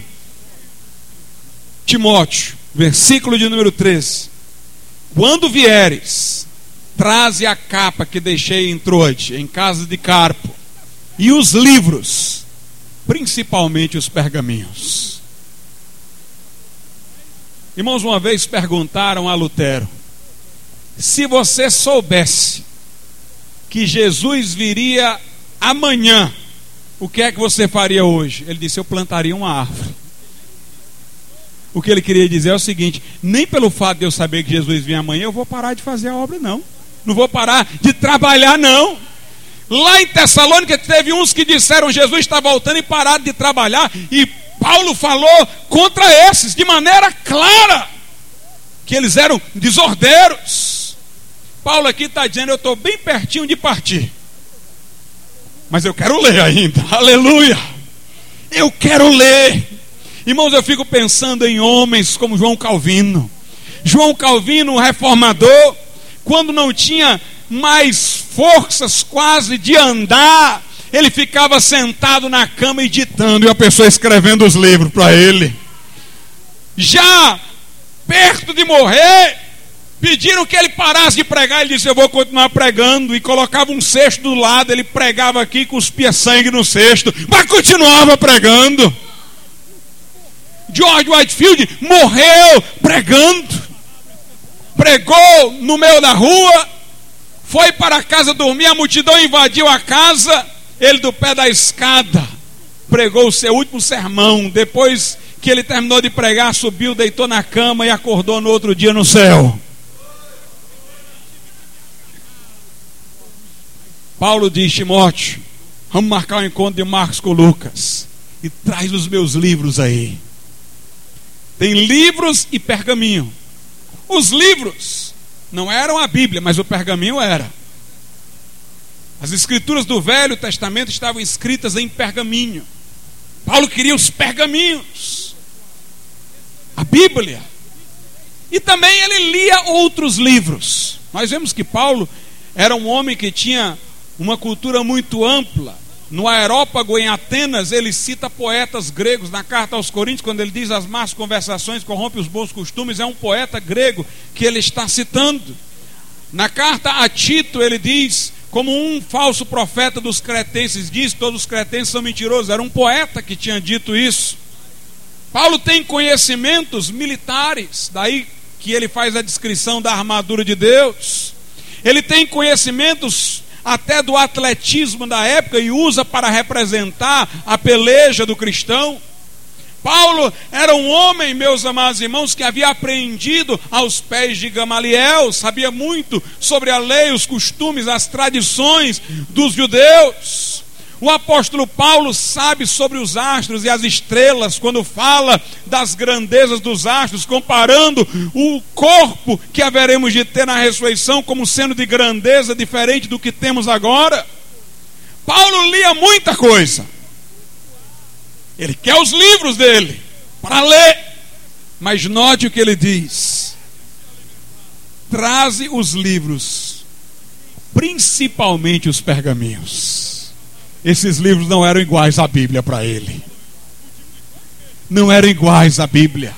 Timóteo, versículo de número 13. Quando vieres, traze a capa que deixei em Troade, em casa de Carpo, e os livros, principalmente os pergaminhos. Irmãos, uma vez perguntaram a Lutero: se você soubesse que Jesus viria amanhã, o que é que você faria hoje? Ele disse: Eu plantaria uma árvore. O que ele queria dizer é o seguinte: nem pelo fato de eu saber que Jesus vinha amanhã, eu vou parar de fazer a obra, não. Não vou parar de trabalhar, não. Lá em Tessalônica teve uns que disseram Jesus está voltando e pararam de trabalhar. E Paulo falou contra esses de maneira clara que eles eram desordeiros. Paulo aqui está dizendo: eu estou bem pertinho de partir. Mas eu quero ler ainda. Aleluia. Eu quero ler. Irmãos, eu fico pensando em homens como João Calvino. João Calvino, reformador, quando não tinha mais forças quase de andar, ele ficava sentado na cama editando e a pessoa escrevendo os livros para ele. Já perto de morrer, pediram que ele parasse de pregar. Ele disse: Eu vou continuar pregando. E colocava um cesto do lado. Ele pregava aqui, cuspia sangue no cesto, mas continuava pregando. George Whitefield morreu pregando. Pregou no meio da rua, foi para a casa dormir, a multidão invadiu a casa, ele do pé da escada pregou o seu último sermão. Depois que ele terminou de pregar, subiu, deitou na cama e acordou no outro dia no céu. Paulo diz: Timóteo, vamos marcar o um encontro de Marcos com Lucas e traz os meus livros aí. Tem livros e pergaminho. Os livros não eram a Bíblia, mas o pergaminho era. As escrituras do Velho Testamento estavam escritas em pergaminho. Paulo queria os pergaminhos, a Bíblia. E também ele lia outros livros. Nós vemos que Paulo era um homem que tinha uma cultura muito ampla. No Aerópago, em Atenas, ele cita poetas gregos. Na carta aos Coríntios, quando ele diz as más conversações corrompem os bons costumes, é um poeta grego que ele está citando. Na carta a Tito, ele diz, como um falso profeta dos cretenses diz, todos os cretenses são mentirosos. Era um poeta que tinha dito isso. Paulo tem conhecimentos militares, daí que ele faz a descrição da armadura de Deus. Ele tem conhecimentos até do atletismo da época e usa para representar a peleja do cristão. Paulo era um homem, meus amados irmãos, que havia aprendido aos pés de Gamaliel, sabia muito sobre a lei, os costumes, as tradições dos judeus. O apóstolo Paulo sabe sobre os astros e as estrelas, quando fala das grandezas dos astros, comparando o corpo que haveremos de ter na ressurreição como sendo de grandeza diferente do que temos agora. Paulo lia muita coisa. Ele quer os livros dele para ler. Mas note o que ele diz: traze os livros, principalmente os pergaminhos esses livros não eram iguais à Bíblia para ele. Não eram iguais à Bíblia.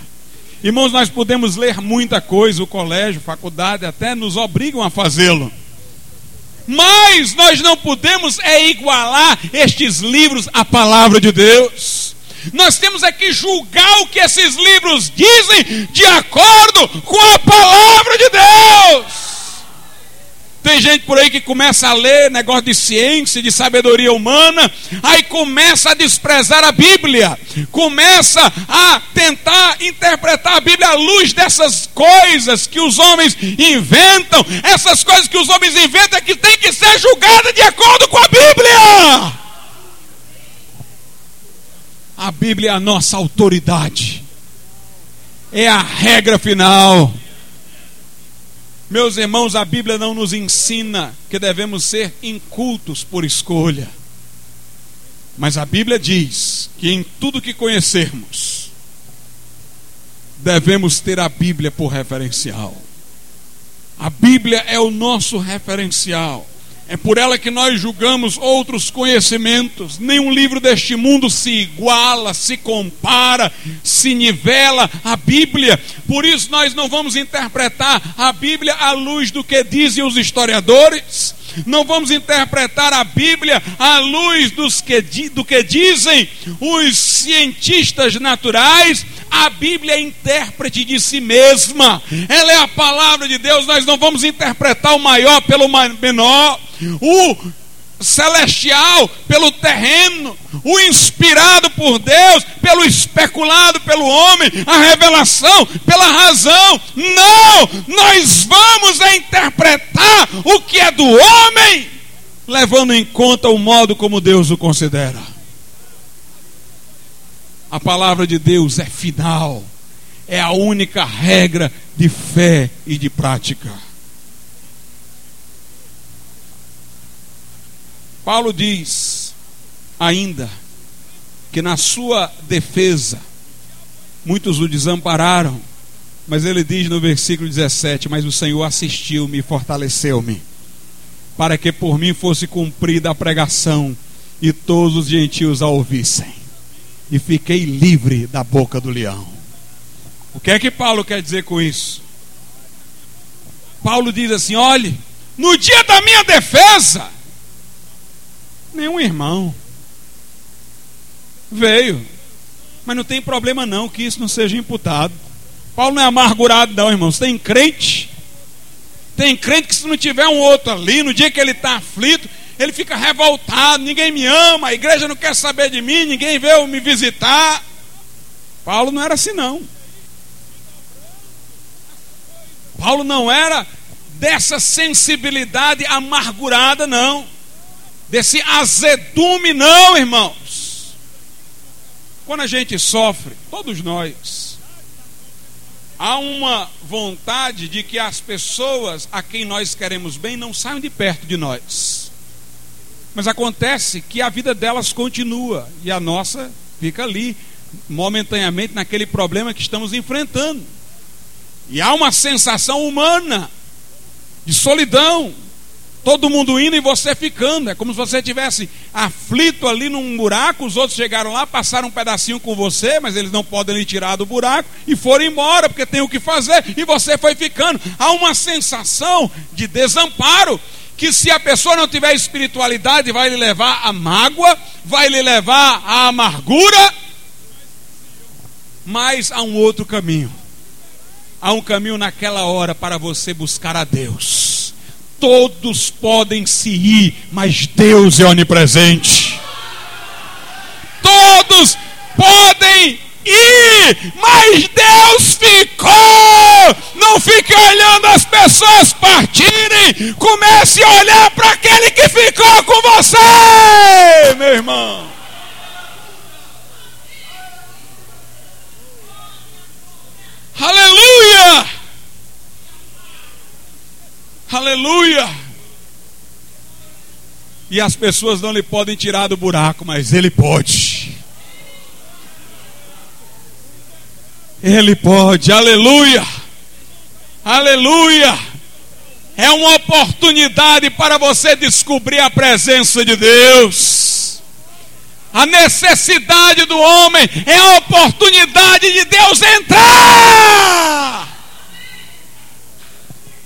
Irmãos, nós podemos ler muita coisa, o colégio, faculdade até nos obrigam a fazê-lo. Mas nós não podemos é igualar estes livros à palavra de Deus. Nós temos é julgar o que esses livros dizem de acordo com a palavra de Deus. Tem gente por aí que começa a ler negócio de ciência, de sabedoria humana, aí começa a desprezar a Bíblia, começa a tentar interpretar a Bíblia à luz dessas coisas que os homens inventam, essas coisas que os homens inventam é que tem que ser julgada de acordo com a Bíblia. A Bíblia é a nossa autoridade, é a regra final. Meus irmãos, a Bíblia não nos ensina que devemos ser incultos por escolha. Mas a Bíblia diz que em tudo que conhecermos, devemos ter a Bíblia por referencial. A Bíblia é o nosso referencial. É por ela que nós julgamos outros conhecimentos. Nenhum livro deste mundo se iguala, se compara, se nivela à Bíblia. Por isso nós não vamos interpretar a Bíblia à luz do que dizem os historiadores. Não vamos interpretar a Bíblia à luz dos que, do que dizem os cientistas naturais. A Bíblia é intérprete de si mesma. Ela é a palavra de Deus. Nós não vamos interpretar o maior pelo menor o celestial pelo terreno, o inspirado por Deus pelo especulado pelo homem, a revelação pela razão. Não, nós vamos interpretar o que é do homem, levando em conta o modo como Deus o considera. A palavra de Deus é final, é a única regra de fé e de prática. Paulo diz ainda que na sua defesa muitos o desampararam, mas ele diz no versículo 17: Mas o Senhor assistiu-me e fortaleceu-me, para que por mim fosse cumprida a pregação e todos os gentios a ouvissem. E fiquei livre da boca do leão. O que é que Paulo quer dizer com isso? Paulo diz assim: olhe, no dia da minha defesa, nenhum irmão veio, mas não tem problema não que isso não seja imputado. Paulo não é amargurado, não, irmãos. Tem crente, tem crente que se não tiver um outro ali, no dia que ele está aflito, ele fica revoltado, ninguém me ama, a igreja não quer saber de mim, ninguém veio me visitar. Paulo não era assim, não. Paulo não era dessa sensibilidade amargurada, não. Desse azedume, não, irmãos. Quando a gente sofre, todos nós, há uma vontade de que as pessoas a quem nós queremos bem não saiam de perto de nós. Mas acontece que a vida delas continua e a nossa fica ali, momentaneamente, naquele problema que estamos enfrentando. E há uma sensação humana de solidão. Todo mundo indo e você ficando. É como se você tivesse aflito ali num buraco. Os outros chegaram lá, passaram um pedacinho com você, mas eles não podem lhe tirar do buraco e foram embora porque tem o que fazer. E você foi ficando. Há uma sensação de desamparo que se a pessoa não tiver espiritualidade, vai lhe levar a mágoa, vai lhe levar a amargura, mas há um outro caminho. Há um caminho naquela hora para você buscar a Deus. Todos podem se ir, mas Deus é onipresente. Todos podem ir, mas Deus ficou. Não fique olhando as pessoas partirem. Comece a olhar para aquele que ficou com você, meu irmão. Aleluia! Aleluia! E as pessoas não lhe podem tirar do buraco, mas ele pode. Ele pode, aleluia! Aleluia! É uma oportunidade para você descobrir a presença de Deus. A necessidade do homem é a oportunidade de Deus entrar.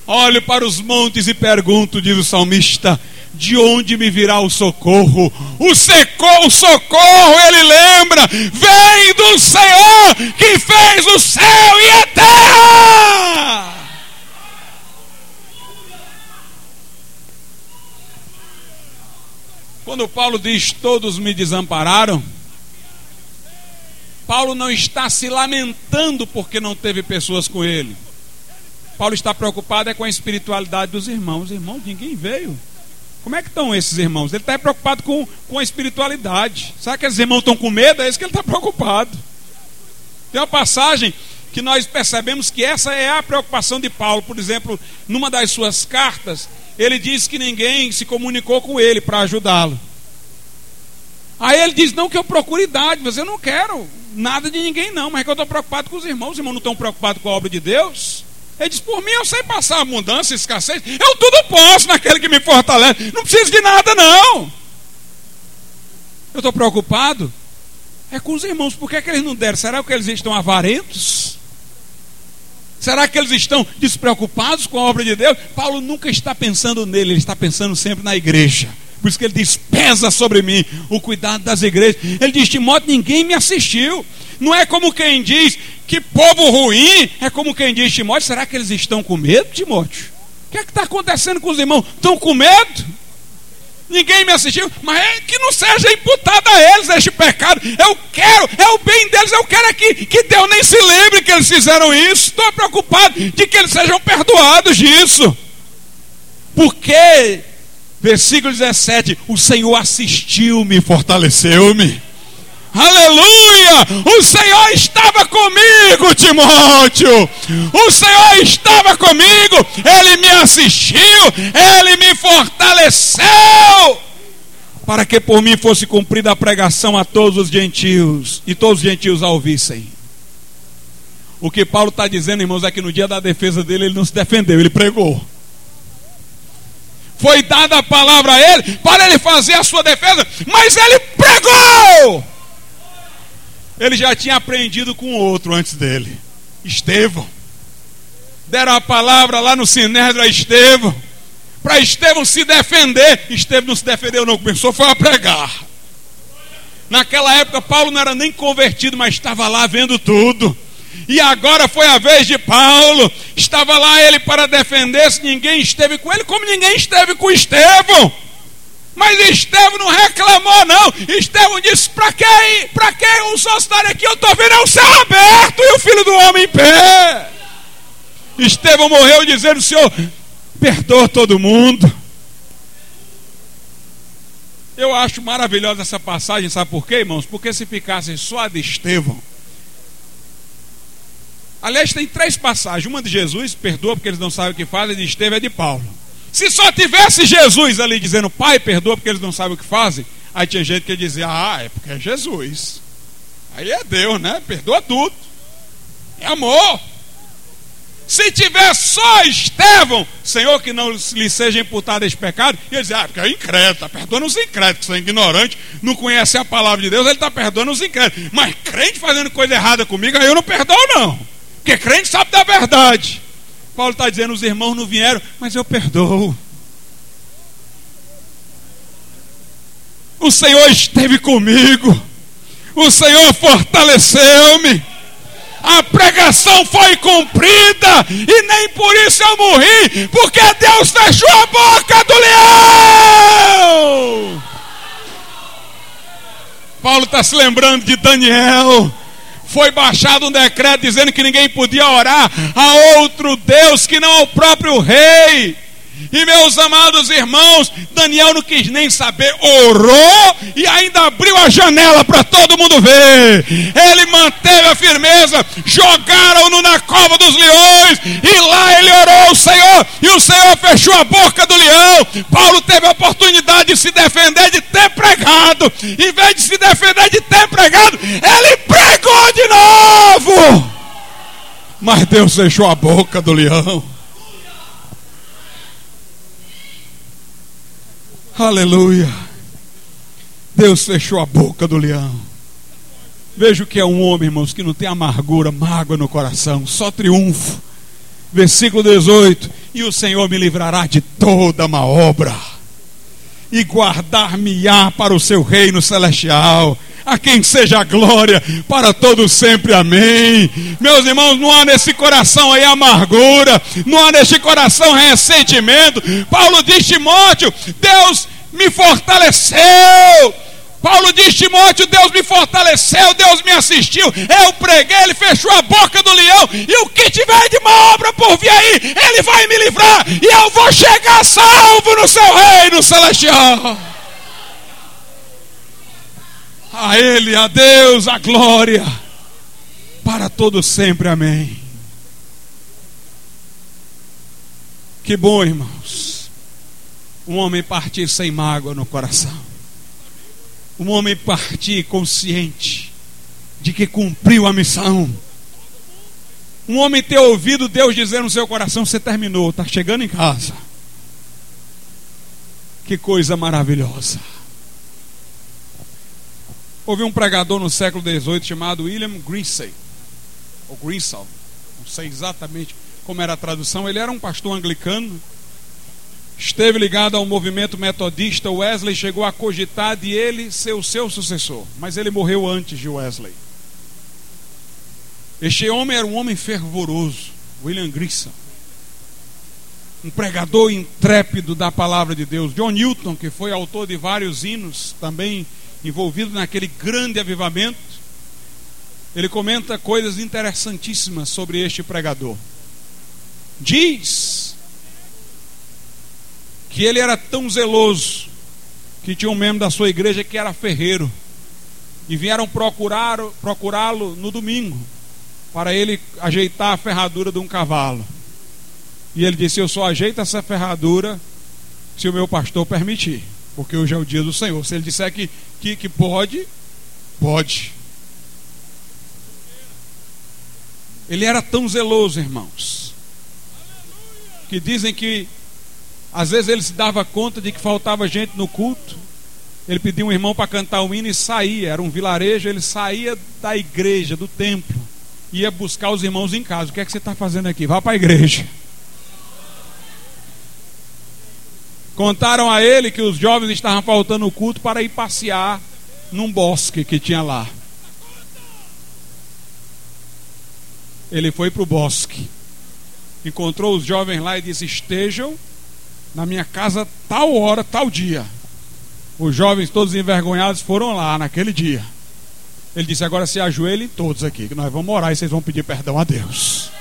Olhe para os montes e pergunto, diz o salmista: de onde me virá o socorro? O, seco, o socorro, ele lembra, vem do Senhor que fez o céu e a terra. Quando Paulo diz todos me desampararam, Paulo não está se lamentando porque não teve pessoas com ele. Paulo está preocupado é com a espiritualidade dos irmãos. Irmãos, ninguém veio. Como é que estão esses irmãos? Ele está preocupado com, com a espiritualidade. Será que esses irmãos estão com medo? É isso que ele está preocupado. Tem uma passagem que nós percebemos que essa é a preocupação de Paulo. Por exemplo, numa das suas cartas, ele diz que ninguém se comunicou com ele para ajudá-lo. Aí ele diz: Não, que eu procure mas eu não quero nada de ninguém, não, mas é que eu estou preocupado com os irmãos. Os irmãos não estão preocupados com a obra de Deus. Ele diz: Por mim eu sei passar abundância, escassez. Eu tudo posso naquele que me fortalece. Não preciso de nada, não. Eu estou preocupado. É com os irmãos. Por que, é que eles não deram? Será que eles estão avarentos? Será que eles estão despreocupados com a obra de Deus? Paulo nunca está pensando nele, ele está pensando sempre na igreja. Por isso que ele diz: pesa sobre mim o cuidado das igrejas. Ele diz: Timóteo, ninguém me assistiu. Não é como quem diz que povo ruim, é como quem diz: Timóteo, será que eles estão com medo, Timóteo? O que é que está acontecendo com os irmãos? Estão com medo? ninguém me assistiu, mas é que não seja imputado a eles este pecado. Eu quero, é o bem deles, eu quero aqui que Deus nem se lembre que eles fizeram isso. Estou preocupado de que eles sejam perdoados disso. Porque, versículo 17: o Senhor assistiu-me, fortaleceu-me. Aleluia! O Senhor estava comigo, Timóteo. O Senhor estava comigo. Ele me assistiu. Ele me fortaleceu. Para que por mim fosse cumprida a pregação a todos os gentios. E todos os gentios a ouvissem. O que Paulo está dizendo, irmãos, é que no dia da defesa dele ele não se defendeu, ele pregou. Foi dada a palavra a ele para ele fazer a sua defesa, mas ele pregou. Ele já tinha aprendido com outro antes dele, Estevão. Deram a palavra lá no Sinédrio a Estevão, para Estevão se defender. Estevão não se defendeu, não, começou foi a pregar. Naquela época, Paulo não era nem convertido, mas estava lá vendo tudo. E agora foi a vez de Paulo. Estava lá ele para defender-se. Ninguém esteve com ele, como ninguém esteve com Estevão. Mas Estevão não reclamou, não. Estevão disse: Para que, pra que os estarem aqui? Eu estou vendo é o céu aberto e o filho do homem em pé. Estevão morreu dizendo: Senhor, perdoa todo mundo. Eu acho maravilhosa essa passagem, sabe por quê, irmãos? Porque se ficasse só a de Estevão. Aliás, tem três passagens: uma de Jesus, perdoa porque eles não sabem o que fazem, de Estevão é de Paulo. Se só tivesse Jesus ali dizendo, Pai, perdoa porque eles não sabem o que fazem, aí tinha gente que dizia, ah, é porque é Jesus. Aí é Deus, né? Perdoa tudo. É amor. Se tiver só Estevão, Senhor, que não lhe seja imputado esse pecado, e ele diz, ah, porque é incrédulo, está perdoando os incrédulos, que são ignorantes, não conhecem a palavra de Deus, ele está perdoando os incrédulos. Mas crente fazendo coisa errada comigo, aí eu não perdoo, não. Porque crente sabe da verdade. Paulo está dizendo, os irmãos não vieram, mas eu perdoo. O Senhor esteve comigo. O Senhor fortaleceu-me a pregação foi cumprida e nem por isso eu morri, porque Deus fechou a boca do leão. Paulo está se lembrando de Daniel. Foi baixado um decreto dizendo que ninguém podia orar a outro Deus que não ao próprio rei. E meus amados irmãos, Daniel não quis nem saber, orou e ainda abriu a janela para todo mundo ver. Ele manteve a firmeza, jogaram-no na cova dos leões e lá ele orou ao Senhor e o Senhor fechou a boca do leão. Paulo teve a oportunidade de se defender de ter pregado. Em vez de se defender de ter pregado, ele pregou de novo. Mas Deus fechou a boca do leão. Aleluia. Deus fechou a boca do leão. Veja que é um homem, irmãos, que não tem amargura, mágoa no coração, só triunfo. Versículo 18: E o Senhor me livrará de toda má obra, e guardar-me-á para o seu reino celestial a quem seja a glória para todos sempre, amém. Meus irmãos, não há nesse coração aí amargura, não há nesse coração ressentimento. Paulo diz, Timóteo, Deus me fortaleceu. Paulo diz, Timóteo, Deus me fortaleceu, Deus me assistiu, eu preguei, Ele fechou a boca do leão, e o que tiver de uma obra por vir aí, Ele vai me livrar, e eu vou chegar salvo no seu reino celestial. A Ele, a Deus, a glória, para todo sempre, amém. Que bom, irmãos, um homem partir sem mágoa no coração, um homem partir consciente de que cumpriu a missão. Um homem ter ouvido Deus dizer no seu coração: Você terminou, está chegando em casa. Que coisa maravilhosa. Houve um pregador no século XVIII chamado William Greensay, ou não sei exatamente como era a tradução. Ele era um pastor anglicano, esteve ligado ao movimento metodista. Wesley chegou a cogitar de ele ser o seu sucessor, mas ele morreu antes de Wesley. Este homem era um homem fervoroso, William Greensall um pregador intrépido da palavra de Deus. John Newton, que foi autor de vários hinos, também envolvido naquele grande avivamento, ele comenta coisas interessantíssimas sobre este pregador. Diz que ele era tão zeloso que tinha um membro da sua igreja que era ferreiro e vieram procurá-lo no domingo para ele ajeitar a ferradura de um cavalo. E ele disse: Eu só ajeito essa ferradura se o meu pastor permitir porque hoje é o dia do Senhor. Se ele disser que, que, que pode, pode. Ele era tão zeloso, irmãos, que dizem que Às vezes ele se dava conta de que faltava gente no culto. Ele pedia um irmão para cantar o hino e saía. Era um vilarejo, ele saía da igreja, do templo. Ia buscar os irmãos em casa. O que é que você está fazendo aqui? Vá para a igreja. Contaram a ele que os jovens estavam faltando o culto para ir passear num bosque que tinha lá. Ele foi para o bosque, encontrou os jovens lá e disse: Estejam na minha casa tal hora, tal dia. Os jovens, todos envergonhados, foram lá naquele dia. Ele disse: Agora se ajoelhem todos aqui, que nós vamos orar e vocês vão pedir perdão a Deus.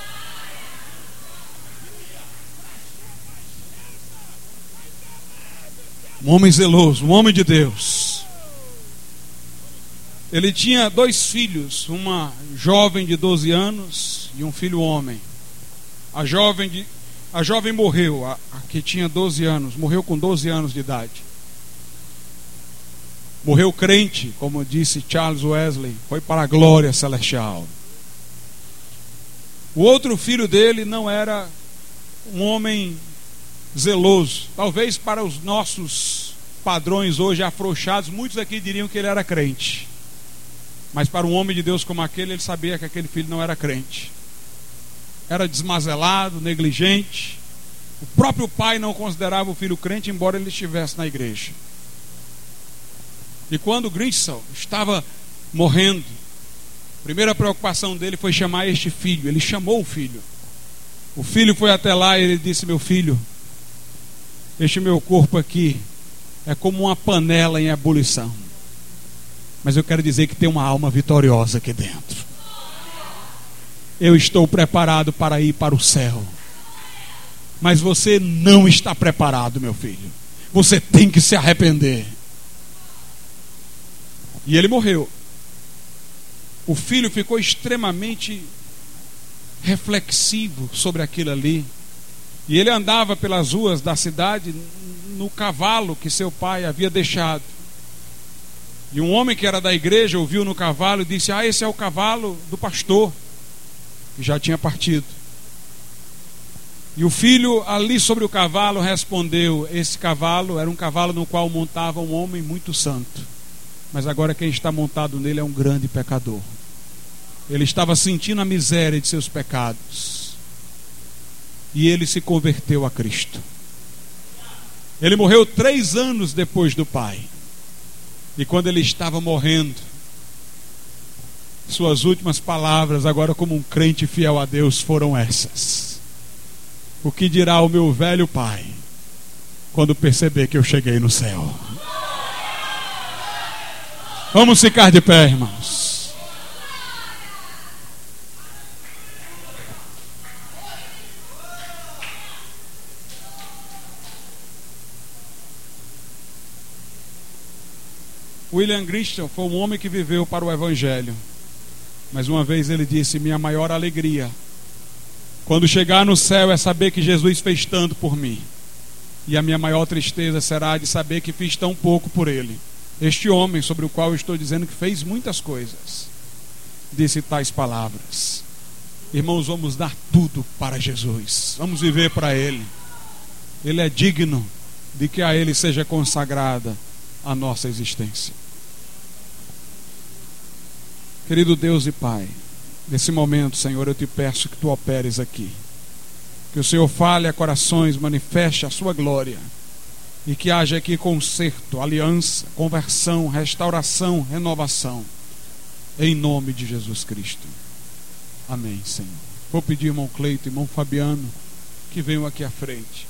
Um homem zeloso, um homem de Deus. Ele tinha dois filhos, uma jovem de 12 anos e um filho homem. A jovem, de, a jovem morreu, a, a que tinha 12 anos, morreu com 12 anos de idade. Morreu crente, como disse Charles Wesley, foi para a glória celestial. O outro filho dele não era um homem zeloso. Talvez para os nossos padrões hoje afrouxados, muitos aqui diriam que ele era crente. Mas para um homem de Deus como aquele, ele sabia que aquele filho não era crente. Era desmazelado, negligente. O próprio pai não considerava o filho crente, embora ele estivesse na igreja. E quando Grisel estava morrendo, a primeira preocupação dele foi chamar este filho. Ele chamou o filho. O filho foi até lá e ele disse: Meu filho, este meu corpo aqui é como uma panela em ebulição. Mas eu quero dizer que tem uma alma vitoriosa aqui dentro. Eu estou preparado para ir para o céu. Mas você não está preparado, meu filho. Você tem que se arrepender. E ele morreu. O filho ficou extremamente reflexivo sobre aquilo ali. E ele andava pelas ruas da cidade no cavalo que seu pai havia deixado. E um homem que era da igreja ouviu no cavalo e disse: Ah, esse é o cavalo do pastor, que já tinha partido. E o filho ali sobre o cavalo respondeu: Esse cavalo era um cavalo no qual montava um homem muito santo. Mas agora quem está montado nele é um grande pecador. Ele estava sentindo a miséria de seus pecados e ele se converteu a Cristo. Ele morreu três anos depois do pai. E quando ele estava morrendo, suas últimas palavras, agora como um crente fiel a Deus, foram essas: O que dirá o meu velho pai quando perceber que eu cheguei no céu? Vamos ficar de pé, irmãos. William Christian foi um homem que viveu para o Evangelho. Mas uma vez ele disse: Minha maior alegria, quando chegar no céu, é saber que Jesus fez tanto por mim. E a minha maior tristeza será de saber que fiz tão pouco por ele. Este homem, sobre o qual eu estou dizendo que fez muitas coisas, disse tais palavras: Irmãos, vamos dar tudo para Jesus, vamos viver para Ele. Ele é digno de que a Ele seja consagrada a nossa existência. Querido Deus e Pai, nesse momento, Senhor, eu te peço que tu operes aqui. Que o Senhor fale a corações, manifeste a sua glória. E que haja aqui conserto, aliança, conversão, restauração, renovação. Em nome de Jesus Cristo. Amém, Senhor. Vou pedir, irmão Cleito, irmão Fabiano, que venham aqui à frente.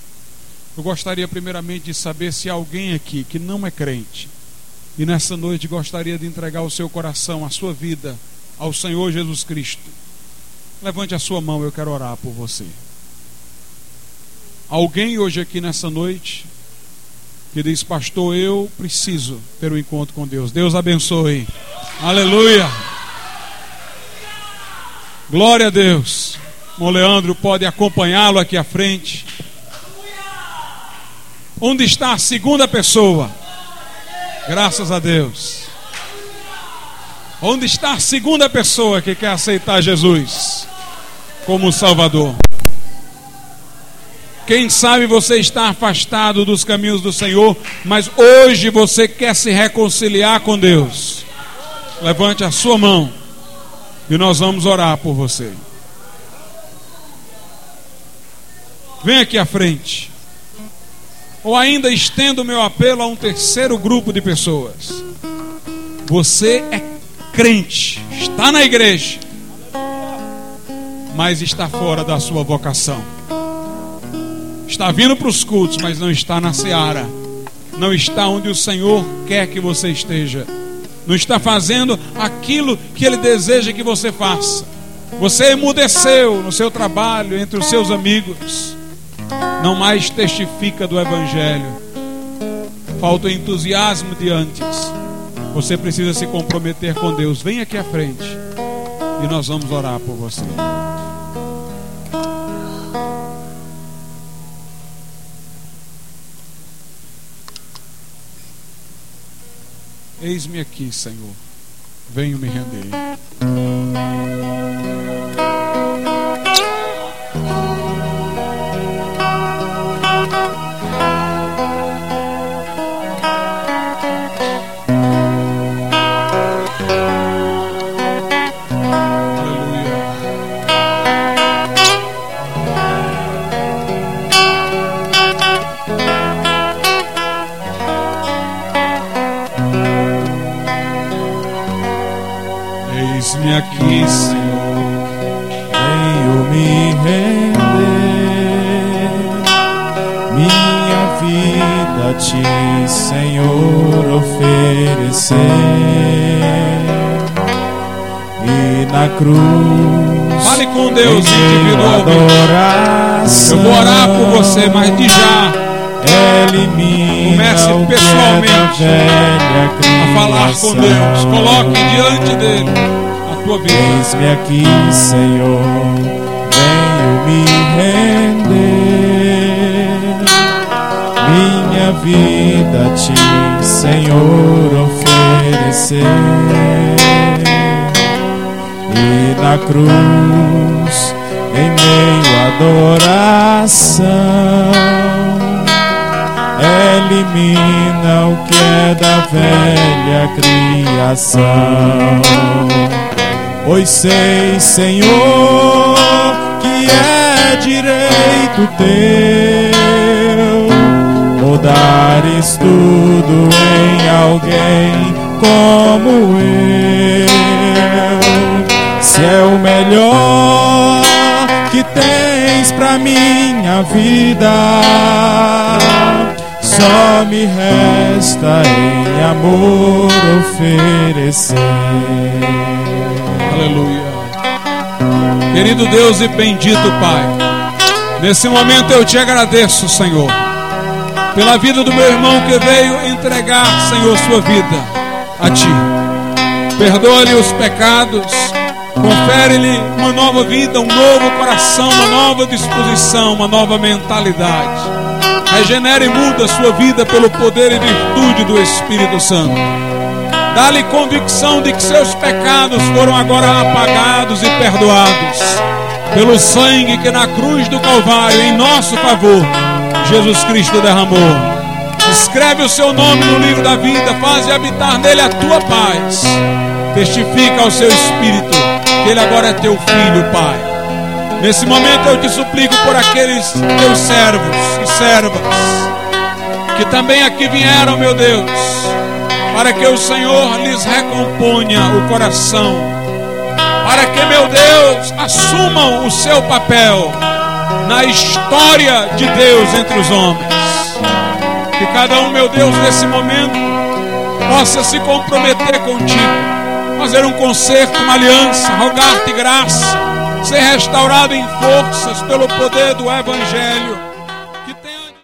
Eu gostaria primeiramente de saber se há alguém aqui que não é crente e nessa noite gostaria de entregar o seu coração, a sua vida ao Senhor Jesus Cristo. Levante a sua mão, eu quero orar por você. Alguém hoje aqui nessa noite que diz, pastor, eu preciso ter um encontro com Deus. Deus abençoe. Aleluia. Glória a Deus. O Leandro pode acompanhá-lo aqui à frente. Onde está a segunda pessoa? Graças a Deus. Onde está a segunda pessoa que quer aceitar Jesus como Salvador? Quem sabe você está afastado dos caminhos do Senhor, mas hoje você quer se reconciliar com Deus. Levante a sua mão e nós vamos orar por você. Vem aqui à frente. Ou ainda estendo meu apelo a um terceiro grupo de pessoas. Você é crente, está na igreja, mas está fora da sua vocação. Está vindo para os cultos, mas não está na seara. Não está onde o Senhor quer que você esteja. Não está fazendo aquilo que Ele deseja que você faça. Você emudeceu no seu trabalho, entre os seus amigos. Não mais testifica do Evangelho. Falta o entusiasmo de antes. Você precisa se comprometer com Deus. Vem aqui à frente e nós vamos orar por você. Eis-me aqui, Senhor. Venho me render. E na cruz. Fale com Deus individualmente. Eu vou orar por você, mas de já. Comece pessoalmente a falar com Deus. Coloque diante dele tua vida. Eis-me aqui, Senhor, venho me render. Minha vida a ti, Senhor, oferecer. E na cruz, em meio à adoração, elimina o que é da velha criação. Pois sei, Senhor, que é direito teu mudares tudo em alguém como eu. Se é o melhor que tens pra minha vida, só me resta em amor oferecer. Aleluia. Querido Deus e bendito Pai, nesse momento eu te agradeço, Senhor, pela vida do meu irmão que veio entregar, Senhor, sua vida a Ti. Perdoa-lhe os pecados, confere-lhe uma nova vida, um novo coração, uma nova disposição, uma nova mentalidade. Regenere e muda a sua vida pelo poder e virtude do Espírito Santo. Dá-lhe convicção de que seus pecados foram agora apagados e perdoados pelo sangue que na cruz do Calvário, em nosso favor, Jesus Cristo derramou. Escreve o seu nome no livro da vida, faz habitar nele a tua paz. Testifica ao seu espírito que ele agora é teu filho, Pai. Nesse momento eu te suplico por aqueles teus servos e servas que também aqui vieram, meu Deus para que o Senhor lhes recomponha o coração, para que, meu Deus, assumam o seu papel na história de Deus entre os homens. Que cada um, meu Deus, nesse momento, possa se comprometer contigo, fazer um concerto, uma aliança, rogar-te graça, ser restaurado em forças pelo poder do Evangelho